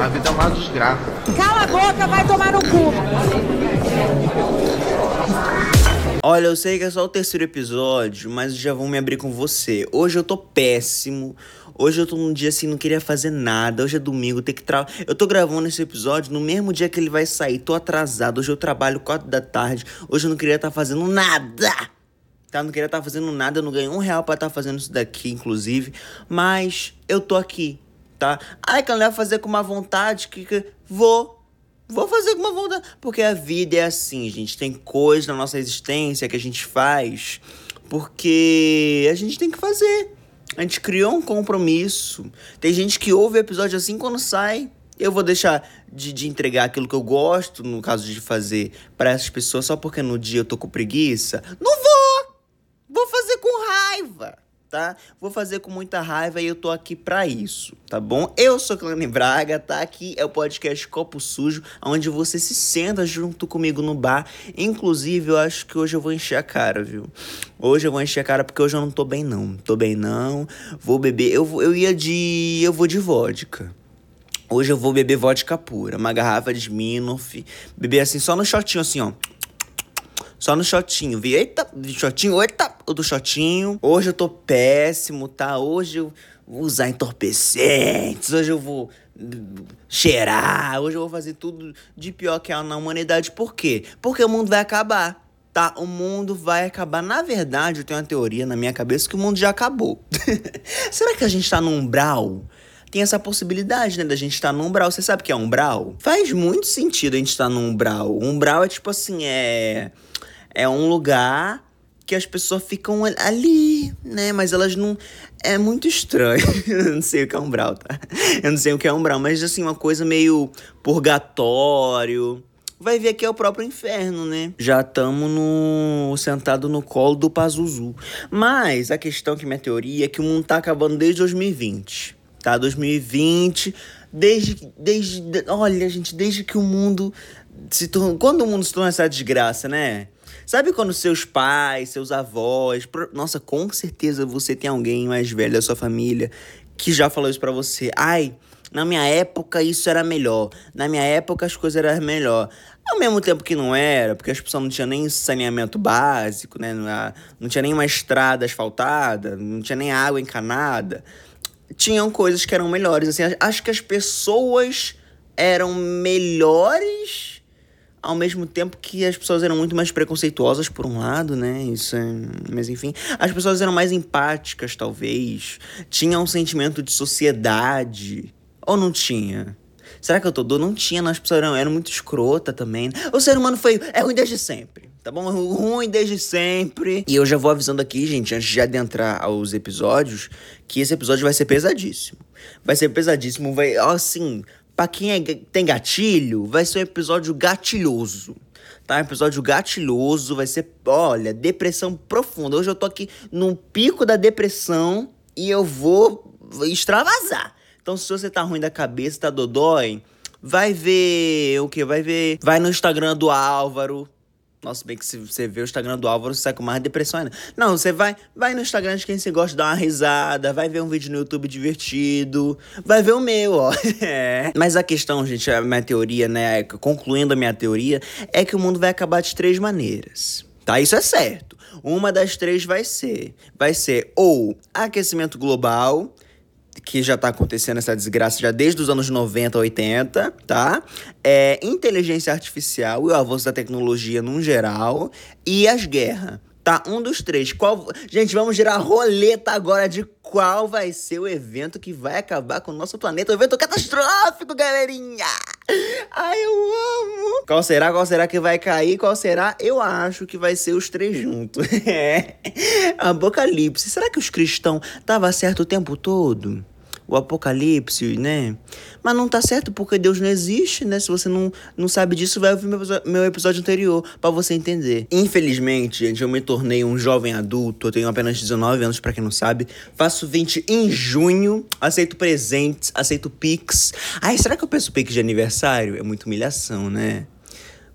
A vida é uma desgraça. Cala a boca, vai tomar no cu. Olha, eu sei que é só o terceiro episódio, mas já vou me abrir com você. Hoje eu tô péssimo. Hoje eu tô num dia assim, não queria fazer nada. Hoje é domingo, tem que tra... Eu tô gravando esse episódio no mesmo dia que ele vai sair. Tô atrasado. Hoje eu trabalho quatro da tarde. Hoje eu não queria estar tá fazendo nada. Tá? Não queria estar tá fazendo nada. Eu não ganhei um real pra estar tá fazendo isso daqui, inclusive. Mas eu tô aqui, tá? Ai, que eu não ia fazer com uma vontade que, que... vou. Vou fazer com uma vontade. Porque a vida é assim, gente. Tem coisas na nossa existência que a gente faz porque a gente tem que fazer. A gente criou um compromisso. Tem gente que ouve o episódio assim quando sai. Eu vou deixar de, de entregar aquilo que eu gosto, no caso de fazer, para essas pessoas só porque no dia eu tô com preguiça? Não vou! Vou fazer com raiva! Tá? Vou fazer com muita raiva e eu tô aqui para isso, tá bom? Eu sou Clane Braga, tá? Aqui é o podcast Copo Sujo, onde você se senta junto comigo no bar. Inclusive, eu acho que hoje eu vou encher a cara, viu? Hoje eu vou encher a cara porque hoje eu não tô bem não. Tô bem não. Vou beber, eu, eu ia de eu vou de vodka. Hoje eu vou beber vodka pura, uma garrafa de Smirnoff, beber assim só no shotinho assim, ó. Só no shotinho. Vi, eita, shotinho, eita, o do shotinho. Hoje eu tô péssimo, tá? Hoje eu vou usar entorpecentes. Hoje eu vou cheirar. Hoje eu vou fazer tudo de pior que há na humanidade. Por quê? Porque o mundo vai acabar. Tá, o mundo vai acabar. Na verdade, eu tenho uma teoria na minha cabeça que o mundo já acabou. Será que a gente tá no umbral? tem essa possibilidade, né, da gente estar tá no umbral. Você sabe o que é umbral? Faz muito sentido a gente estar tá no umbral. umbral é tipo assim, é é um lugar que as pessoas ficam ali, né? Mas elas não. É muito estranho. eu não sei o que é umbral, tá? Eu não sei o que é umbral, mas assim, uma coisa meio purgatório. Vai ver que é o próprio inferno, né? Já estamos no sentado no colo do Pazuzu. Mas a questão que minha teoria é que o mundo tá acabando desde 2020. Tá? 2020, desde. desde olha, gente, desde que o mundo se tornou. Quando o mundo se tornou essa desgraça, né? Sabe quando seus pais, seus avós, nossa, com certeza você tem alguém mais velho da sua família que já falou isso para você. Ai, na minha época isso era melhor. Na minha época as coisas eram melhor. Ao mesmo tempo que não era, porque as pessoas não tinham nem saneamento básico, né? Não tinha nem uma estrada asfaltada, não tinha nem água encanada. Tinham coisas que eram melhores. Assim, acho que as pessoas eram melhores ao mesmo tempo que as pessoas eram muito mais preconceituosas por um lado, né? Isso é... Mas enfim, as pessoas eram mais empáticas, talvez. Tinha um sentimento de sociedade. Ou não tinha? Será que eu tô dando? Não tinha, não. As pessoas eram, eram muito escrota também. O ser humano foi. É ruim desde sempre. Tá bom? Ruim desde sempre. E eu já vou avisando aqui, gente, antes de adentrar aos episódios, que esse episódio vai ser pesadíssimo. Vai ser pesadíssimo, vai. Assim, Pra quem é, tem gatilho, vai ser um episódio gatilhoso. Tá? Um episódio gatilhoso, vai ser, olha, depressão profunda. Hoje eu tô aqui no pico da depressão e eu vou extravasar. Então, se você tá ruim da cabeça, tá dodói, vai ver o que? Vai ver. Vai no Instagram do Álvaro, nossa, bem que se você vê o Instagram do Álvaro, você sai com mais depressão ainda. Não, você vai, vai no Instagram de quem você gosta dar uma risada, vai ver um vídeo no YouTube divertido, vai ver o meu, ó. É. Mas a questão, gente, a minha teoria, né, concluindo a minha teoria, é que o mundo vai acabar de três maneiras. Tá? Isso é certo. Uma das três vai ser, vai ser ou aquecimento global, que já tá acontecendo essa desgraça já desde os anos 90, 80, tá? É inteligência artificial e o avanço da tecnologia num geral e as guerras. Tá, um dos três. Qual... Gente, vamos girar a roleta agora de qual vai ser o evento que vai acabar com o nosso planeta. O evento catastrófico, galerinha! Ai, eu amo! Qual será? Qual será que vai cair? Qual será? Eu acho que vai ser os três juntos. é. Apocalipse. Será que os cristãos estavam certo o tempo todo? O apocalipse, né? Mas não tá certo porque Deus não existe, né? Se você não, não sabe disso, vai ouvir meu, meu episódio anterior para você entender. Infelizmente, gente, eu me tornei um jovem adulto, eu tenho apenas 19 anos para quem não sabe. Faço 20 em junho, aceito presentes, aceito Pix. Ai, será que eu peço Pix de aniversário? É muita humilhação, né?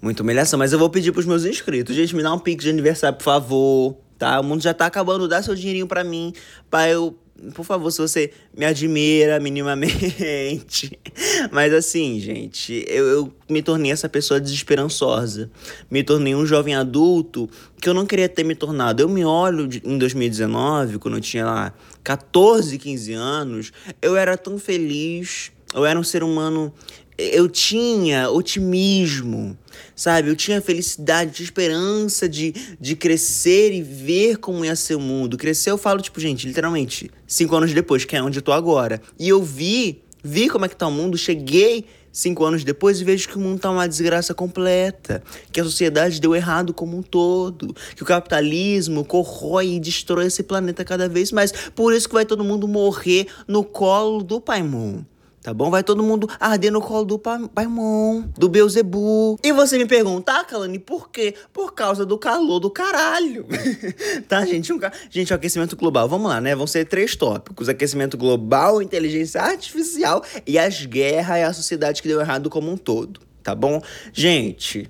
Muita humilhação, mas eu vou pedir pros meus inscritos. Gente, me dá um Pix de aniversário, por favor tá? O mundo já tá acabando, dá seu dinheirinho para mim, para eu por favor, se você me admira minimamente. Mas assim, gente, eu, eu, me tornei essa pessoa desesperançosa. Me tornei um jovem adulto que eu não queria ter me tornado. Eu me olho de, em 2019, quando eu tinha lá 14, 15 anos, eu era tão feliz. Eu era um ser humano eu tinha otimismo, sabe? Eu tinha felicidade, tinha esperança de, de crescer e ver como ia ser o mundo. Crescer, eu falo, tipo, gente, literalmente, cinco anos depois, que é onde eu tô agora. E eu vi, vi como é que tá o mundo, cheguei cinco anos depois e vejo que o mundo tá uma desgraça completa, que a sociedade deu errado como um todo, que o capitalismo corrói e destrói esse planeta cada vez mais. Por isso que vai todo mundo morrer no colo do Pai Moon tá bom? Vai todo mundo arder no colo do Paimon, do Beuzebu. E você me pergunta, ah, Kalani, por quê? Por causa do calor do caralho. tá, gente? Um, gente, o aquecimento global, vamos lá, né? Vão ser três tópicos: aquecimento global, inteligência artificial e as guerras e a sociedade que deu errado como um todo, tá bom? Gente,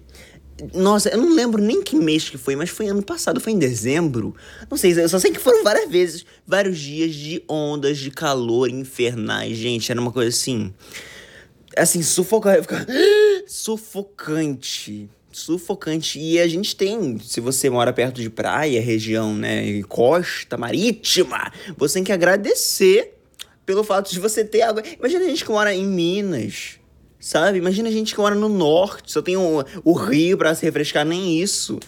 nossa, eu não lembro nem que mês que foi, mas foi ano passado, foi em dezembro. Não sei, eu só sei que foram várias vezes, vários dias de ondas de calor infernais, gente. Era uma coisa assim. Assim, sufocante. Sufocante. Sufocante. E a gente tem, se você mora perto de praia, região, né, costa marítima, você tem que agradecer pelo fato de você ter água. Imagina a gente que mora em Minas Sabe? Imagina a gente que mora no norte, só tem o, o rio para se refrescar, nem isso.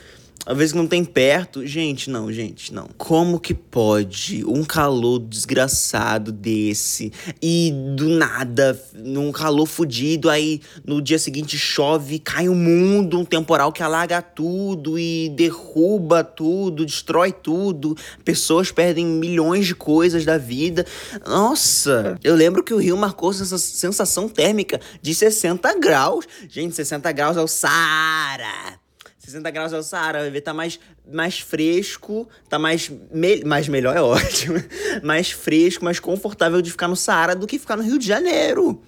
Às vezes não tem perto. Gente, não, gente, não. Como que pode um calor desgraçado desse e do nada, num calor fudido, aí no dia seguinte chove, cai o mundo, um temporal que alaga tudo e derruba tudo, destrói tudo. Pessoas perdem milhões de coisas da vida. Nossa, eu lembro que o Rio marcou essa sensação térmica de 60 graus. Gente, 60 graus é o Saara. 60 graus é o Saara, vai ver, tá mais, mais fresco, tá mais, me, mais melhor é ótimo, mais fresco, mais confortável de ficar no Saara do que ficar no Rio de Janeiro,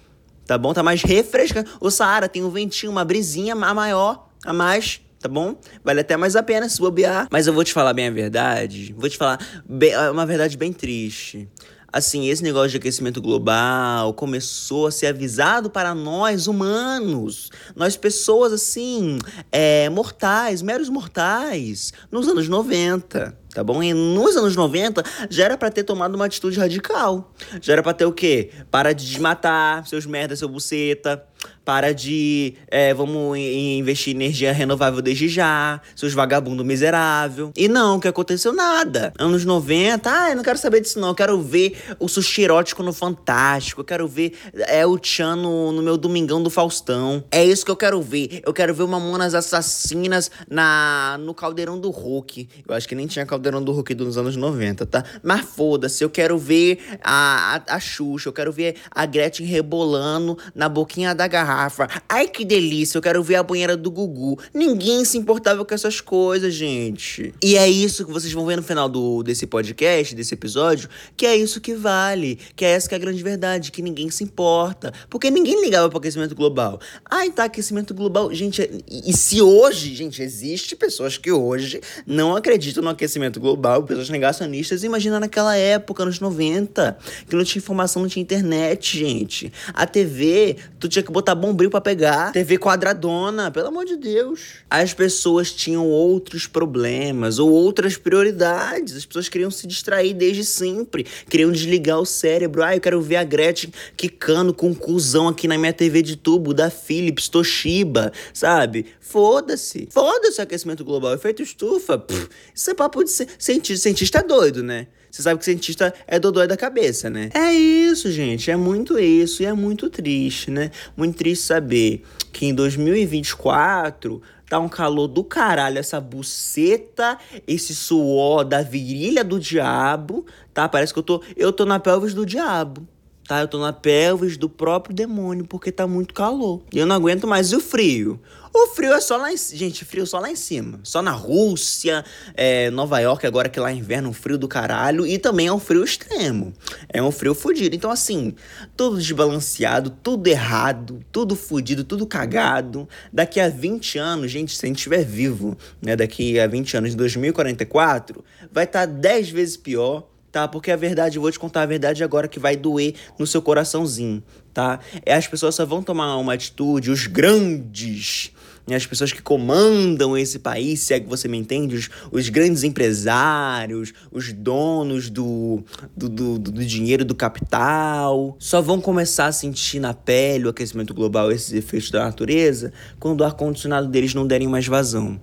tá bom? Tá mais refresca. O Saara tem um ventinho, uma brisinha a maior, a mais, tá bom? Vale até mais a pena se bobear. Mas eu vou te falar bem a verdade, vou te falar bem, uma verdade bem triste. Assim, esse negócio de aquecimento global começou a ser avisado para nós humanos, nós pessoas assim, é, mortais, meros mortais, nos anos 90 tá bom? E nos anos 90 já era para ter tomado uma atitude radical. Já era para ter o quê? Para de desmatar seus merda, seu buceta. Para de. É, vamos investir em energia renovável desde já. Seus vagabundo miserável. E não, que aconteceu nada. Anos 90, ah, eu não quero saber disso, não. Eu quero ver o sushi erótico no Fantástico. Eu quero ver é, o Tchan no, no meu Domingão do Faustão. É isso que eu quero ver. Eu quero ver uma Mamonas Assassinas na, no Caldeirão do Hulk. Eu acho que nem tinha Caldeirão do Hulk dos anos 90, tá? Mas foda-se, eu quero ver a, a, a Xuxa. Eu quero ver a Gretchen rebolando na boquinha da garrafa. Ai, que delícia, eu quero ver a banheira do Gugu. Ninguém se importava com essas coisas, gente. E é isso que vocês vão ver no final do, desse podcast, desse episódio, que é isso que vale. Que é essa que é a grande verdade, que ninguém se importa. Porque ninguém ligava pro aquecimento global. Ai, tá, aquecimento global. Gente, e, e se hoje, gente, existe pessoas que hoje não acreditam no aquecimento global, pessoas negacionistas, imagina naquela época, nos 90, que não tinha informação, não tinha internet, gente. A TV, tu tinha que botar bombril para pegar. TV quadradona, pelo amor de Deus. As pessoas tinham outros problemas ou outras prioridades. As pessoas queriam se distrair desde sempre. Queriam desligar o cérebro. Ah, eu quero ver a Gretchen quicando com um cuzão aqui na minha TV de tubo da Philips, Toshiba, sabe? Foda-se. Foda-se o aquecimento global. Efeito estufa. Pff, isso é papo de cientista. Cientista doido, né? Você sabe que cientista é dodói da cabeça, né? É isso, gente. É muito isso. E é muito triste, né? Muito triste saber que em 2024 tá um calor do caralho, essa buceta, esse suor da virilha do diabo, tá? Parece que eu tô, eu tô na pelvis do diabo. Tá, eu tô na pelvis do próprio demônio porque tá muito calor. E eu não aguento mais o frio. O frio é só lá em Gente, frio só lá em cima. Só na Rússia, é, Nova York, agora que lá é inverno, um frio do caralho. E também é um frio extremo. É um frio fudido. Então, assim, tudo desbalanceado, tudo errado, tudo fudido, tudo cagado. Daqui a 20 anos, gente, se a gente estiver vivo, né? Daqui a 20 anos, em 2044, vai estar tá 10 vezes pior tá? Porque a verdade, eu vou te contar a verdade agora que vai doer no seu coraçãozinho, tá? É as pessoas só vão tomar uma atitude, os grandes, né? as pessoas que comandam esse país, se é que você me entende, os, os grandes empresários, os donos do, do, do, do dinheiro, do capital, só vão começar a sentir na pele o aquecimento global, esses efeitos da natureza, quando o ar-condicionado deles não derem mais vazão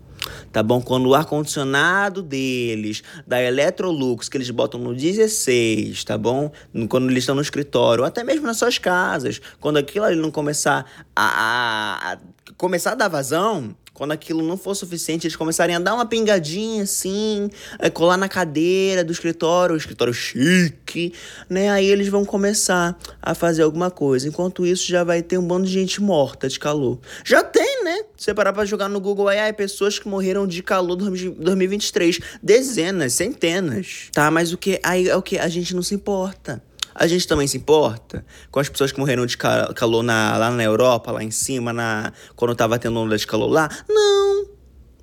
tá bom? Quando o ar-condicionado deles, da Electrolux, que eles botam no 16, tá bom? Quando eles estão no escritório, ou até mesmo nas suas casas, quando aquilo ali não começar a, a, a começar a dar vazão, quando aquilo não for suficiente, eles começarem a dar uma pingadinha assim, é, colar na cadeira do escritório, o escritório chique, né? Aí eles vão começar a fazer alguma coisa. Enquanto isso, já vai ter um bando de gente morta de calor. Já tem, né? Você parar pra jogar no Google aí, ai, pessoas que morreram de calor em 2023. Dezenas, centenas. Tá, mas o que? Aí é o que? A gente não se importa. A gente também se importa com as pessoas que morreram de calor na, lá na Europa, lá em cima, na, quando tava tendo onda de calor lá? Não.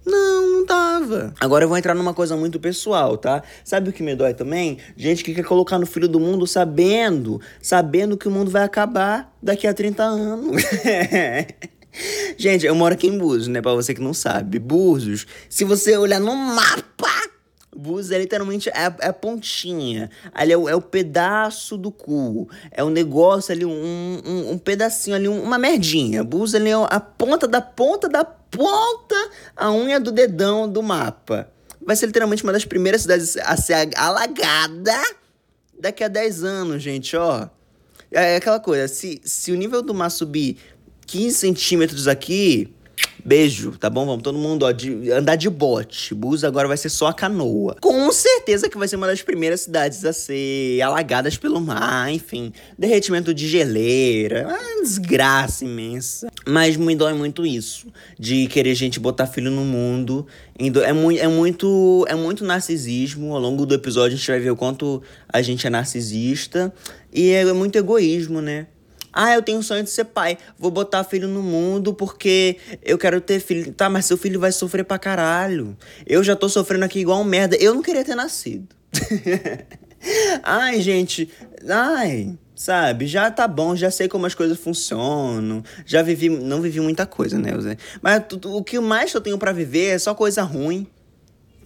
Não, não tava. Agora eu vou entrar numa coisa muito pessoal, tá? Sabe o que me dói também? Gente que quer colocar no filho do mundo sabendo, sabendo que o mundo vai acabar daqui a 30 anos. Gente, eu moro aqui em Búzios, né? Pra você que não sabe. Búzios, se você olhar no mapa, Bus é literalmente é, é a pontinha. Ali é o, é o pedaço do cu. É um negócio ali, um, um, um pedacinho ali, uma merdinha. Bus ali é a ponta da ponta da ponta, a unha do dedão do mapa. Vai ser literalmente uma das primeiras cidades a ser alagada daqui a 10 anos, gente, ó. É aquela coisa, se, se o nível do mar subir 15 centímetros aqui, Beijo, tá bom? Vamos todo mundo ó, de, andar de bote. Bus agora vai ser só a canoa. Com certeza que vai ser uma das primeiras cidades a ser alagadas pelo mar, enfim. Derretimento de geleira. Uma desgraça imensa. Mas me dói muito isso. De querer gente botar filho no mundo. É, mu é, muito, é muito narcisismo. Ao longo do episódio a gente vai ver o quanto a gente é narcisista. E é muito egoísmo, né? Ah, eu tenho sonho de ser pai. Vou botar filho no mundo porque eu quero ter filho. Tá, mas seu filho vai sofrer pra caralho. Eu já tô sofrendo aqui igual um merda. Eu não queria ter nascido. ai, gente. Ai. Sabe, já tá bom, já sei como as coisas funcionam. Já vivi, não vivi muita coisa, né, Zé? Mas o que mais eu tenho para viver é só coisa ruim.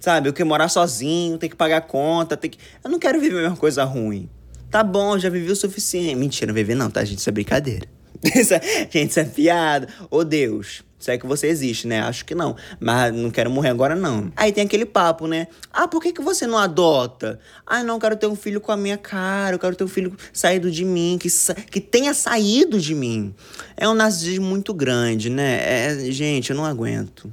Sabe, eu quero morar sozinho, ter que pagar conta, ter que. Eu não quero viver a mesma coisa ruim. Tá bom, já vivi o suficiente. Mentira, não vivi não, tá, gente? Isso é brincadeira. gente, isso é piada. Ô, Deus. Se é que você existe, né? Acho que não. Mas não quero morrer agora, não. Aí tem aquele papo, né? Ah, por que, que você não adota? Ah, não, quero ter um filho com a minha cara. Eu quero ter um filho saído de mim, que, sa que tenha saído de mim. É um narcisismo muito grande, né? É, gente, eu não aguento.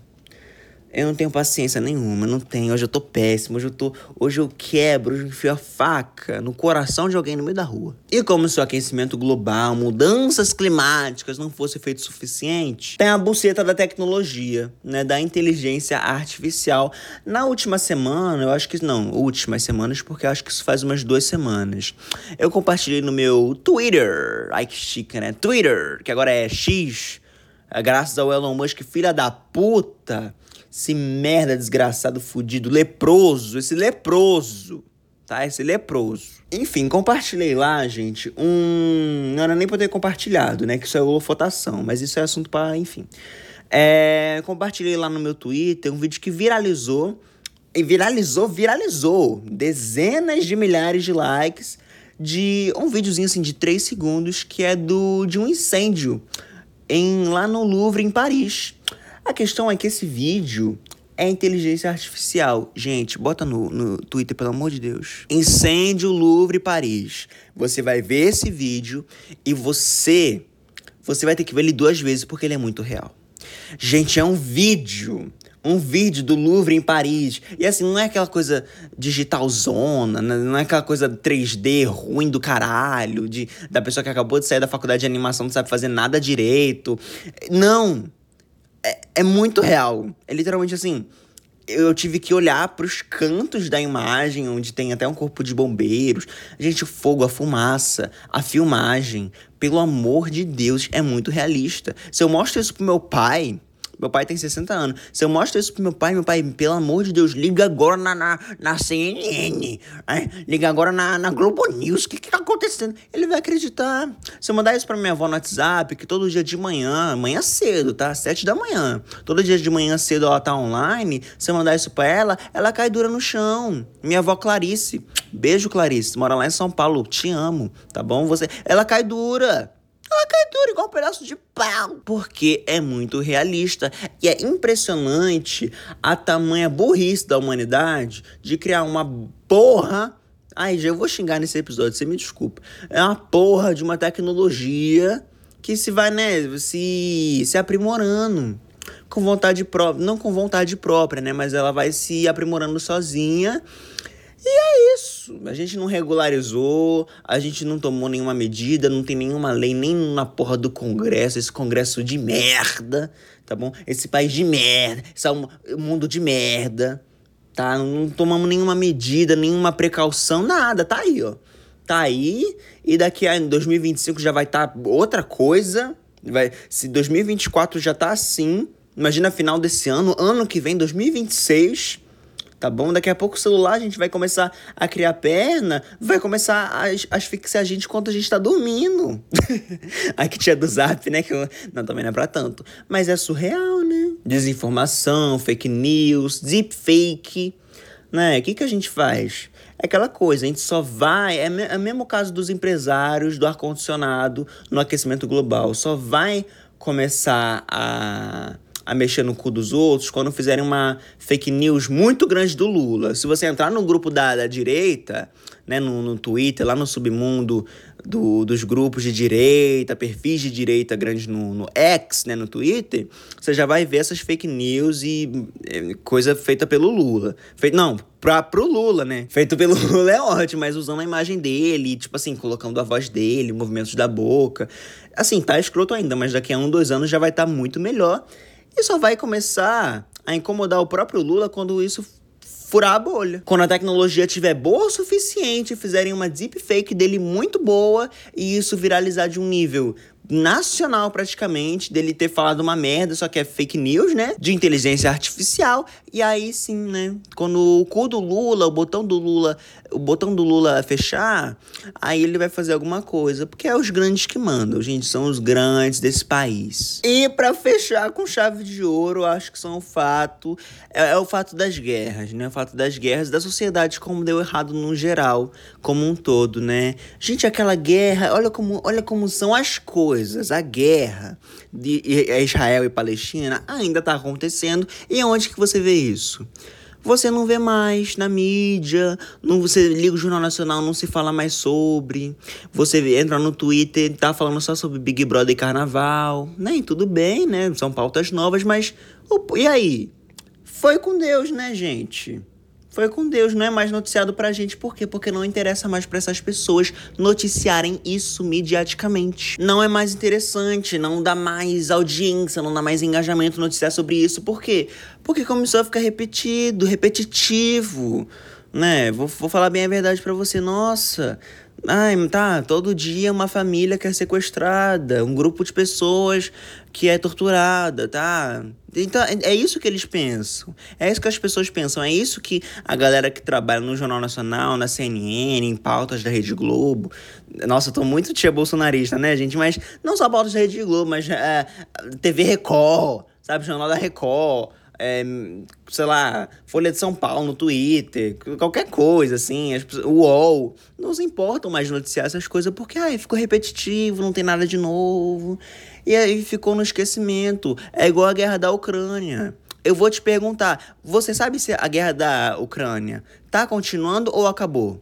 Eu não tenho paciência nenhuma, não tenho. Hoje eu tô péssimo, hoje eu tô. Hoje eu quebro, hoje eu enfio a faca no coração de alguém no meio da rua. E como se o aquecimento global, mudanças climáticas não fosse feito suficiente, tem a buceta da tecnologia, né? Da inteligência artificial. Na última semana, eu acho que. Não, últimas semanas, porque eu acho que isso faz umas duas semanas. Eu compartilhei no meu Twitter. Ai que chique, né? Twitter, que agora é X. Graças ao Elon Musk, filha da puta esse merda desgraçado, fudido, leproso, esse leproso, tá? Esse leproso. Enfim, compartilhei lá, gente, um. Não era nem pra ter compartilhado, né? Que isso é holofotação, mas isso é assunto para, enfim. É... Compartilhei lá no meu Twitter um vídeo que viralizou. E viralizou, viralizou. Dezenas de milhares de likes de um videozinho assim de 3 segundos que é do de um incêndio em lá no Louvre em Paris. A questão é que esse vídeo é inteligência artificial. Gente, bota no, no Twitter, pelo amor de Deus. Incêndio Louvre Paris. Você vai ver esse vídeo e você. Você vai ter que ver ele duas vezes porque ele é muito real. Gente, é um vídeo. Um vídeo do Louvre em Paris. E assim, não é aquela coisa digitalzona, né? não é aquela coisa 3D ruim do caralho, de, da pessoa que acabou de sair da faculdade de animação, não sabe fazer nada direito. Não é muito real. É literalmente assim. Eu tive que olhar para os cantos da imagem, onde tem até um corpo de bombeiros. Gente, o fogo, a fumaça, a filmagem. Pelo amor de Deus, é muito realista. Se eu mostro isso pro meu pai, Meu pai tem 60 anos. Se eu mostro isso pro meu pai, meu pai, pelo amor de Deus, liga agora na, na, na CNN. Né? Liga agora na, na Globo News. O que que tá acontecendo? Ele vai acreditar. Se eu mandar isso pra minha avó no WhatsApp, que todo dia de manhã, amanhã cedo, tá? Sete da manhã. Todo dia de manhã cedo ela tá online. Se eu mandar isso pra ela, ela cai dura no chão. Minha avó Clarice. Beijo, Clarice. Mora lá em São Paulo. Te amo, tá bom? Você... Ela cai dura. Ela cai igual um pedaço de pau. Porque é muito realista. E é impressionante a tamanha burrice da humanidade de criar uma porra. Ai, já eu vou xingar nesse episódio, você me desculpa. É uma porra de uma tecnologia que se vai, né, se, se aprimorando com vontade própria, não com vontade própria, né, mas ela vai se aprimorando sozinha. E é isso. A gente não regularizou, a gente não tomou nenhuma medida, não tem nenhuma lei, nem na porra do Congresso, esse Congresso de merda, tá bom? Esse país de merda, esse mundo de merda, tá? Não tomamos nenhuma medida, nenhuma precaução, nada, tá aí, ó tá aí e daqui a 2025 já vai estar tá outra coisa. Vai, se 2024 já tá assim, imagina final desse ano, ano que vem, 2026, tá bom? Daqui a pouco o celular a gente vai começar a criar perna, vai começar a asfixiar a gente enquanto a gente tá dormindo. Aqui tinha do zap, né? Que eu... Não, também não é pra tanto. Mas é surreal, né? Desinformação, fake news, deepfake, né? O que, que a gente faz? É aquela coisa, a gente só vai. É, é o mesmo caso dos empresários do ar-condicionado no aquecimento global. Só vai começar a, a mexer no cu dos outros quando fizerem uma fake news muito grande do Lula. Se você entrar no grupo da, da direita, né, no, no Twitter, lá no submundo do, dos grupos de direita, perfis de direita grandes no, no X, né, no Twitter, você já vai ver essas fake news e é, coisa feita pelo Lula. Feito, não, pra, pro Lula, né? Feito pelo Lula é ótimo, mas usando a imagem dele, tipo assim, colocando a voz dele, movimentos da boca. Assim, tá escroto ainda, mas daqui a um, dois anos já vai estar tá muito melhor. E só vai começar a incomodar o próprio Lula quando isso furar a bolha. Quando a tecnologia tiver boa o suficiente, fizerem uma deepfake dele muito boa e isso viralizar de um nível nacional praticamente, dele ter falado uma merda, só que é fake news, né? De inteligência artificial. E aí sim, né? Quando o cu do Lula, o botão do Lula, o botão do Lula fechar, aí ele vai fazer alguma coisa, porque é os grandes que mandam, gente, são os grandes desse país. E para fechar com chave de ouro, acho que são o fato é, é, o fato das guerras, né? O fato das guerras da sociedade como deu errado no geral, como um todo, né? Gente, aquela guerra, olha como, olha como são as coisas coisas, a guerra de Israel e Palestina ainda está acontecendo. E onde que você vê isso? Você não vê mais na mídia, não você liga o Jornal Nacional, não se fala mais sobre. Você entra no Twitter, tá falando só sobre Big Brother e Carnaval. Nem tudo bem, né? São pautas novas, mas e aí? Foi com Deus, né, gente? Foi com Deus, não é mais noticiado pra gente. Por quê? Porque não interessa mais para essas pessoas noticiarem isso mediaticamente. Não é mais interessante, não dá mais audiência, não dá mais engajamento noticiar sobre isso. Por quê? Porque começou a ficar repetido, repetitivo, né? Vou, vou falar bem a verdade para você. Nossa, Ai, tá, todo dia uma família que é sequestrada, um grupo de pessoas que é torturada, tá? Então, é, é isso que eles pensam. É isso que as pessoas pensam. É isso que a galera que trabalha no Jornal Nacional, na CNN, em pautas da Rede Globo. Nossa, eu tô muito tia bolsonarista, né, gente? Mas não só pautas da Rede Globo, mas é, TV Record, sabe? Jornal da Record é, sei lá, Folha de São Paulo no Twitter, qualquer coisa, assim, o UOL, não se importam mais de noticiar essas coisas porque, ai, ficou repetitivo, não tem nada de novo. E aí ficou no esquecimento. É igual a guerra da Ucrânia. Eu vou te perguntar, você sabe se a guerra da Ucrânia tá continuando ou acabou?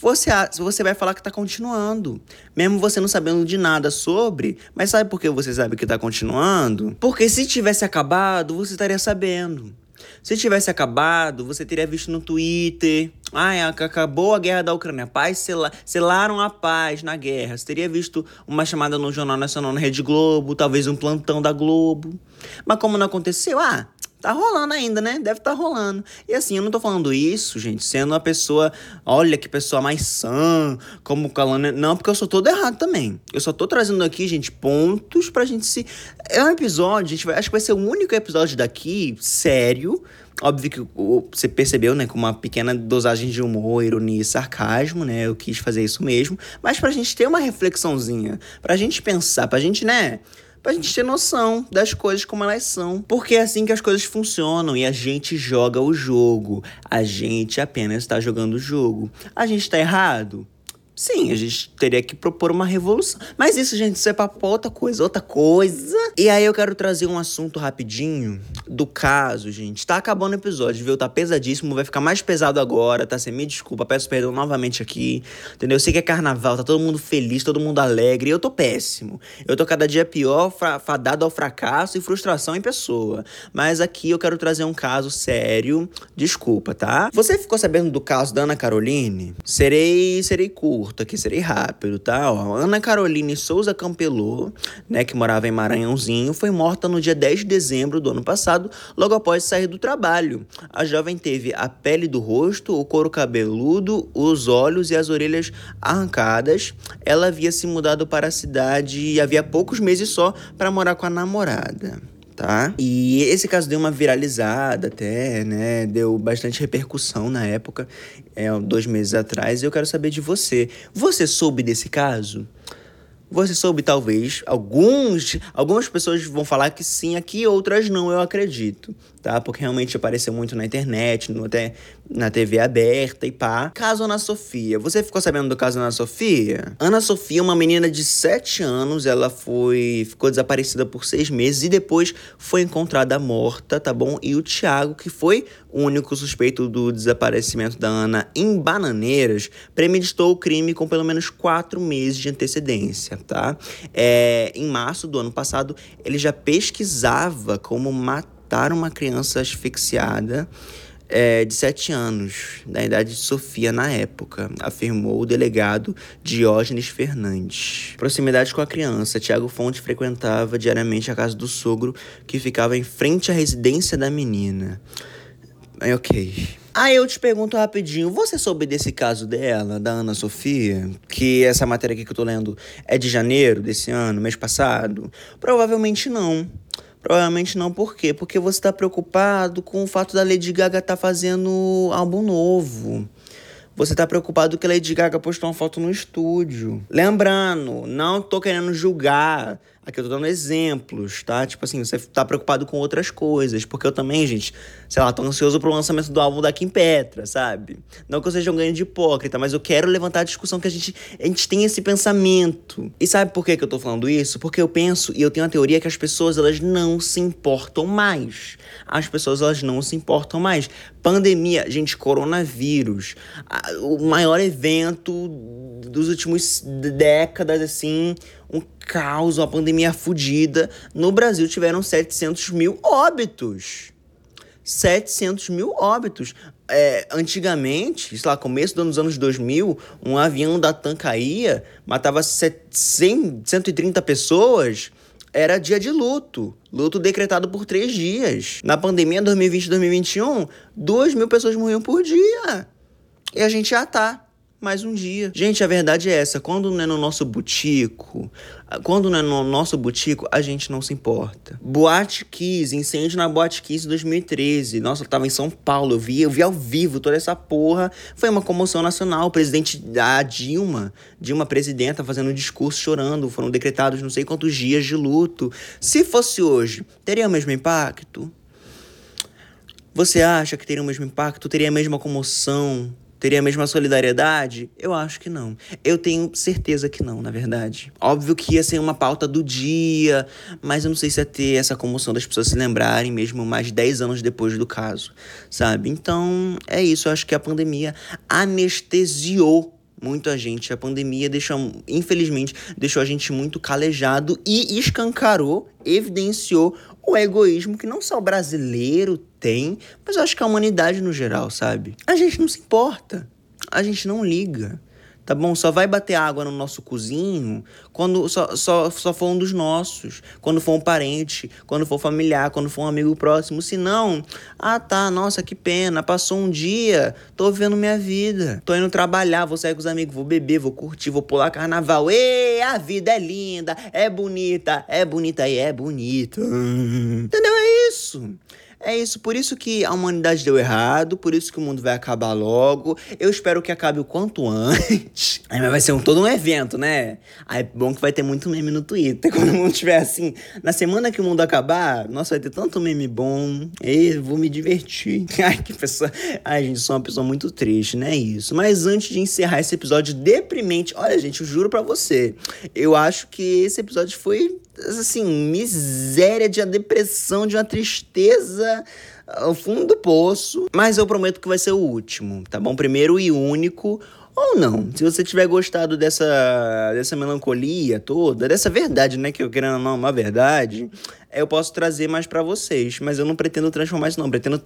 Você, você vai falar que está continuando. Mesmo você não sabendo de nada sobre. Mas sabe por que você sabe que está continuando? Porque se tivesse acabado, você estaria sabendo. Se tivesse acabado, você teria visto no Twitter. Ah, acabou a guerra da Ucrânia. Paz sel selaram a paz na guerra. Você teria visto uma chamada no Jornal Nacional na Rede Globo, talvez um plantão da Globo. Mas como não aconteceu, ah, Tá rolando ainda, né? Deve estar tá rolando. E assim, eu não tô falando isso, gente, sendo uma pessoa, olha que pessoa mais sã, como calando. Não, porque eu sou todo errado também. Eu só tô trazendo aqui, gente, pontos pra gente se. É um episódio, gente, vai... acho que vai ser o único episódio daqui, sério. Óbvio que você percebeu, né, com uma pequena dosagem de humor, ironia e sarcasmo, né? Eu quis fazer isso mesmo. Mas pra gente ter uma reflexãozinha, pra gente pensar, pra gente, né? Pra gente ter noção das coisas como elas são. Porque é assim que as coisas funcionam e a gente joga o jogo. A gente apenas está jogando o jogo. A gente está errado? Sim, a gente teria que propor uma revolução. Mas isso, gente, isso é pra outra coisa, outra coisa. E aí eu quero trazer um assunto rapidinho do caso, gente. Tá acabando o episódio, viu? Tá pesadíssimo, vai ficar mais pesado agora, tá? Você me desculpa, peço perdão novamente aqui. Entendeu? Eu sei que é carnaval, tá todo mundo feliz, todo mundo alegre. E eu tô péssimo. Eu tô cada dia pior, fadado ao fracasso e frustração em pessoa. Mas aqui eu quero trazer um caso sério. Desculpa, tá? Você ficou sabendo do caso da Ana Caroline? Serei, serei curto curto aqui, serei rápido, tá? Ó, Ana Caroline Souza Campelô, né, que morava em Maranhãozinho, foi morta no dia 10 de dezembro do ano passado, logo após sair do trabalho. A jovem teve a pele do rosto, o couro cabeludo, os olhos e as orelhas arrancadas. Ela havia se mudado para a cidade havia poucos meses só para morar com a namorada tá? E esse caso deu uma viralizada até, né? Deu bastante repercussão na época, é, dois meses atrás. E eu quero saber de você. Você soube desse caso? Você soube, talvez, alguns, algumas pessoas vão falar que sim aqui, outras não, eu acredito, tá? Porque realmente apareceu muito na internet, no, até na TV aberta e pá. Caso Ana Sofia. Você ficou sabendo do caso Ana Sofia? Ana Sofia, uma menina de 7 anos, ela foi ficou desaparecida por seis meses e depois foi encontrada morta, tá bom? E o Thiago, que foi o único suspeito do desaparecimento da Ana em Bananeiras, premeditou o crime com pelo menos quatro meses de antecedência, tá? É, em março do ano passado, ele já pesquisava como matar uma criança asfixiada é, de 7 anos, da idade de Sofia na época, afirmou o delegado Diógenes Fernandes. Proximidade com a criança, Tiago Fonte frequentava diariamente a casa do sogro, que ficava em frente à residência da menina. É ok. Aí eu te pergunto rapidinho, você soube desse caso dela, da Ana Sofia? Que essa matéria aqui que eu tô lendo é de janeiro desse ano, mês passado? Provavelmente não. Provavelmente não, por quê? Porque você está preocupado com o fato da Lady Gaga estar tá fazendo álbum novo. Você tá preocupado que a Lady Gaga postou uma foto no estúdio. Lembrando, não tô querendo julgar Aqui eu tô dando exemplos, tá? Tipo assim, você tá preocupado com outras coisas. Porque eu também, gente, sei lá, tô ansioso pro lançamento do álbum da Kim Petra, sabe? Não que eu seja um grande hipócrita, mas eu quero levantar a discussão que a gente, a gente tem esse pensamento. E sabe por que, que eu tô falando isso? Porque eu penso e eu tenho a teoria que as pessoas, elas não se importam mais. As pessoas, elas não se importam mais. Pandemia, gente, coronavírus. O maior evento dos últimos décadas, assim um caos, uma pandemia fodida. No Brasil tiveram 700 mil óbitos. 700 mil óbitos. É, antigamente, sei lá, começo dos anos 2000, um avião da TAM caía, matava 100, 130 pessoas, era dia de luto. Luto decretado por três dias. Na pandemia 2020-2021, 2 mil pessoas morriam por dia. E a gente já tá mais um dia. Gente, a verdade é essa. Quando não é no nosso butico, quando não é no nosso butico, a gente não se importa. Boate Kiss, incêndio na Boate Kiss 2013. Nossa, eu tava em São Paulo, eu vi, eu vi ao vivo toda essa porra. Foi uma comoção nacional. O presidente da Dilma, Dilma presidenta, fazendo um discurso chorando. Foram decretados não sei quantos dias de luto. Se fosse hoje, teria o mesmo impacto? Você acha que teria o mesmo impacto? Teria a mesma comoção? Teria a mesma solidariedade? Eu acho que não. Eu tenho certeza que não, na verdade. Óbvio que ia ser uma pauta do dia, mas eu não sei se ia ter essa comoção das pessoas se lembrarem mesmo mais 10 anos depois do caso, sabe? Então, é isso. Eu acho que a pandemia anestesiou muito a gente. A pandemia deixou, infelizmente, deixou a gente muito calejado e escancarou, evidenciou o egoísmo que não só o brasileiro tem, mas eu acho que a humanidade no geral, sabe? A gente não se importa, a gente não liga tá bom? Só vai bater água no nosso cozinho quando só, só, só for um dos nossos, quando for um parente, quando for familiar, quando for um amigo próximo. Se não, ah tá, nossa, que pena, passou um dia, tô vivendo minha vida, tô indo trabalhar, vou sair com os amigos, vou beber, vou curtir, vou pular carnaval. Ei, a vida é linda, é bonita, é bonita e é bonita. Entendeu? É isso. É isso, por isso que a humanidade deu errado, por isso que o mundo vai acabar logo. Eu espero que acabe o quanto antes. Aí vai ser um, todo um evento, né? Aí é bom que vai ter muito meme no Twitter. Quando o mundo estiver assim, na semana que o mundo acabar, nossa, vai ter tanto meme bom. E vou me divertir. Ai, que pessoa. Ai, gente, sou uma pessoa muito triste, né? Isso. Mas antes de encerrar esse episódio deprimente, olha, gente, eu juro para você, eu acho que esse episódio foi assim, miséria, de uma depressão, de uma tristeza ao fundo do poço. Mas eu prometo que vai ser o último, tá bom? Primeiro e único. Ou não. Se você tiver gostado dessa, dessa melancolia toda, dessa verdade, né? Que eu querendo não, uma verdade, eu posso trazer mais para vocês. Mas eu não pretendo transformar isso, não. Pretendo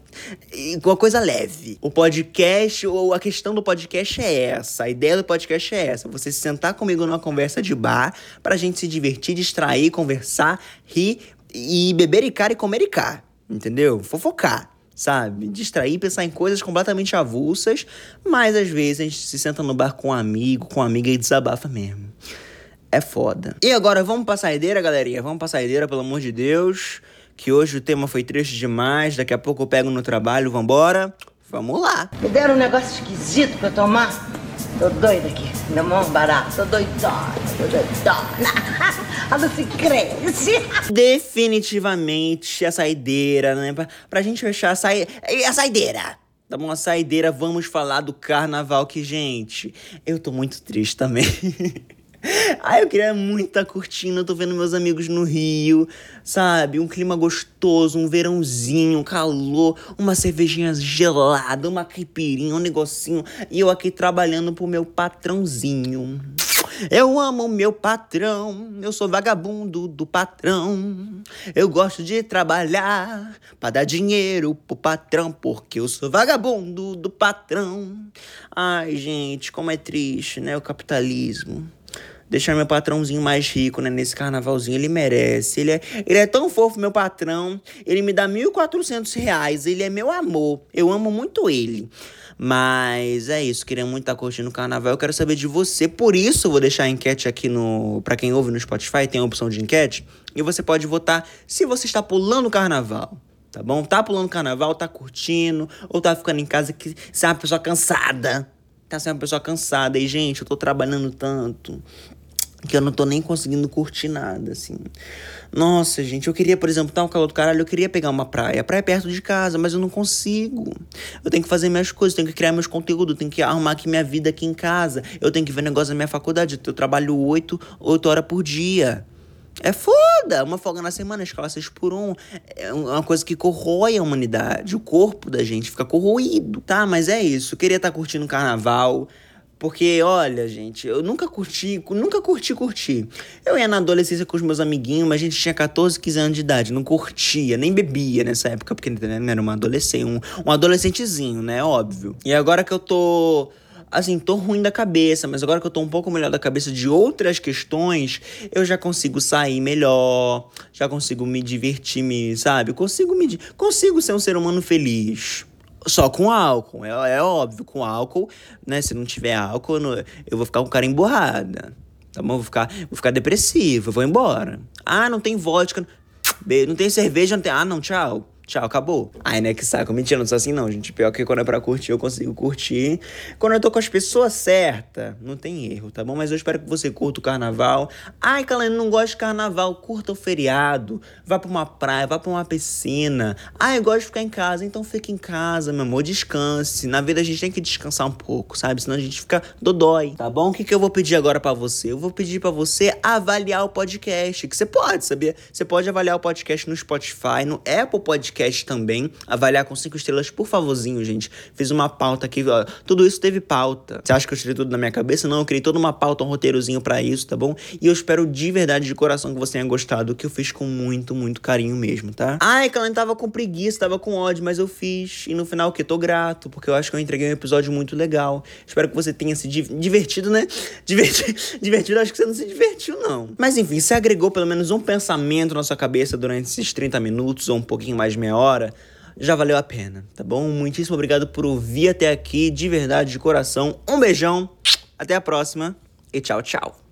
uma coisa leve. O podcast, ou a questão do podcast é essa. A ideia do podcast é essa. Você se sentar comigo numa conversa de bar pra gente se divertir, distrair, conversar, rir e beber e cara e comer e cá. Entendeu? Fofocar sabe? Distrair, pensar em coisas completamente avulsas, mas às vezes a gente se senta no bar com um amigo, com uma amiga e desabafa mesmo. É foda. E agora vamos pra saideira, galerinha? Vamos pra saideira, pelo amor de Deus. Que hoje o tema foi triste demais. Daqui a pouco eu pego no trabalho, vambora. Vamos lá. Me deram um negócio esquisito pra tomar. Tô doida aqui, meu mão barato, tô doidona, tô doidona. A Lucy cresce. Definitivamente a saideira, né? Pra, pra gente fechar a, sai... a saideira. Tá bom? A saideira, vamos falar do carnaval que, gente, eu tô muito triste também. Ai, eu queria muito estar curtindo. Eu tô vendo meus amigos no Rio, sabe? Um clima gostoso, um verãozinho, um calor, uma cervejinha gelada, uma caipirinha, um negocinho. E eu aqui trabalhando pro meu patrãozinho. Eu amo meu patrão, eu sou vagabundo do patrão. Eu gosto de trabalhar para dar dinheiro pro patrão, porque eu sou vagabundo do patrão. Ai, gente, como é triste, né? O capitalismo deixar meu patrãozinho mais rico, né? Nesse carnavalzinho. Ele merece. Ele é, ele é tão fofo, meu patrão. Ele me dá 1.400 reais. Ele é meu amor. Eu amo muito ele. Mas é isso, queria muito estar curtindo o carnaval. Eu quero saber de você. Por isso, vou deixar a enquete aqui no. para quem ouve no Spotify, tem a opção de enquete. E você pode votar se você está pulando o carnaval. Tá bom? Tá pulando carnaval, tá curtindo, ou tá ficando em casa que você é uma pessoa cansada. Tá sendo uma pessoa cansada. E, gente, eu tô trabalhando tanto que eu não tô nem conseguindo curtir nada, assim. Nossa, gente, eu queria, por exemplo, tá um calor do caralho, eu queria pegar uma praia. A praia é perto de casa, mas eu não consigo. Eu tenho que fazer minhas coisas, tenho que criar meus conteúdos, tenho que arrumar aqui minha vida aqui em casa. Eu tenho que ver negócio da minha faculdade. Eu trabalho oito, oito horas por dia. É foda! Uma folga na semana, escala 6 por 1. É uma coisa que corrói a humanidade. O corpo da gente fica corroído. Tá, mas é isso. Eu queria estar tá curtindo o carnaval. Porque, olha, gente, eu nunca curti, nunca curti, curti. Eu ia na adolescência com os meus amiguinhos, mas a gente tinha 14, 15 anos de idade, não curtia, nem bebia nessa época, porque né, era uma adolescente, um, um adolescentezinho, né? Óbvio. E agora que eu tô assim, tô ruim da cabeça, mas agora que eu tô um pouco melhor da cabeça de outras questões, eu já consigo sair melhor, já consigo me divertir, me, sabe? Consigo me consigo ser um ser humano feliz. Só com álcool, é, é óbvio, com álcool, né? Se não tiver álcool, eu vou ficar com cara emburrada. Tá bom? Vou ficar, vou ficar depressivo, vou embora. Ah, não tem vodka, não tem cerveja, não tem. Ah, não, tchau. Tchau, acabou. Ai, né, que saco. Mentira, não sou assim não, gente. Pior que quando é pra curtir, eu consigo curtir. Quando eu tô com as pessoas certas, não tem erro, tá bom? Mas eu espero que você curta o carnaval. Ai, Calene, não gosto de carnaval. Curta o feriado. Vá pra uma praia, vá pra uma piscina. Ai, eu gosto de ficar em casa. Então fique em casa, meu amor. Descanse. Na vida a gente tem que descansar um pouco, sabe? Senão a gente fica dodói, tá bom? O que, que eu vou pedir agora para você? Eu vou pedir para você avaliar o podcast. Que você pode, sabia? Você pode avaliar o podcast no Spotify, no Apple Podcast podcast também. Avaliar com cinco estrelas, por favorzinho, gente. Fiz uma pauta aqui, ó. Tudo isso teve pauta. Você acha que eu tirei tudo na minha cabeça? Não, eu criei toda uma pauta, um roteirozinho para isso, tá bom? E eu espero de verdade, de coração, que você tenha gostado, que eu fiz com muito, muito carinho mesmo, tá? Ai, que ela tava com preguiça, tava com ódio, mas eu fiz. E no final, o que? Tô grato, porque eu acho que eu entreguei um episódio muito legal. Espero que você tenha se divertido, né? Divertido, divertido, acho que você não se divertiu, não. Mas enfim, se agregou pelo menos um pensamento na sua cabeça durante esses 30 minutos ou um pouquinho mais meia hora, já valeu a pena, tá bom? Muitíssimo obrigado por ouvir até aqui, de verdade, de coração. Um beijão, até a próxima e tchau, tchau.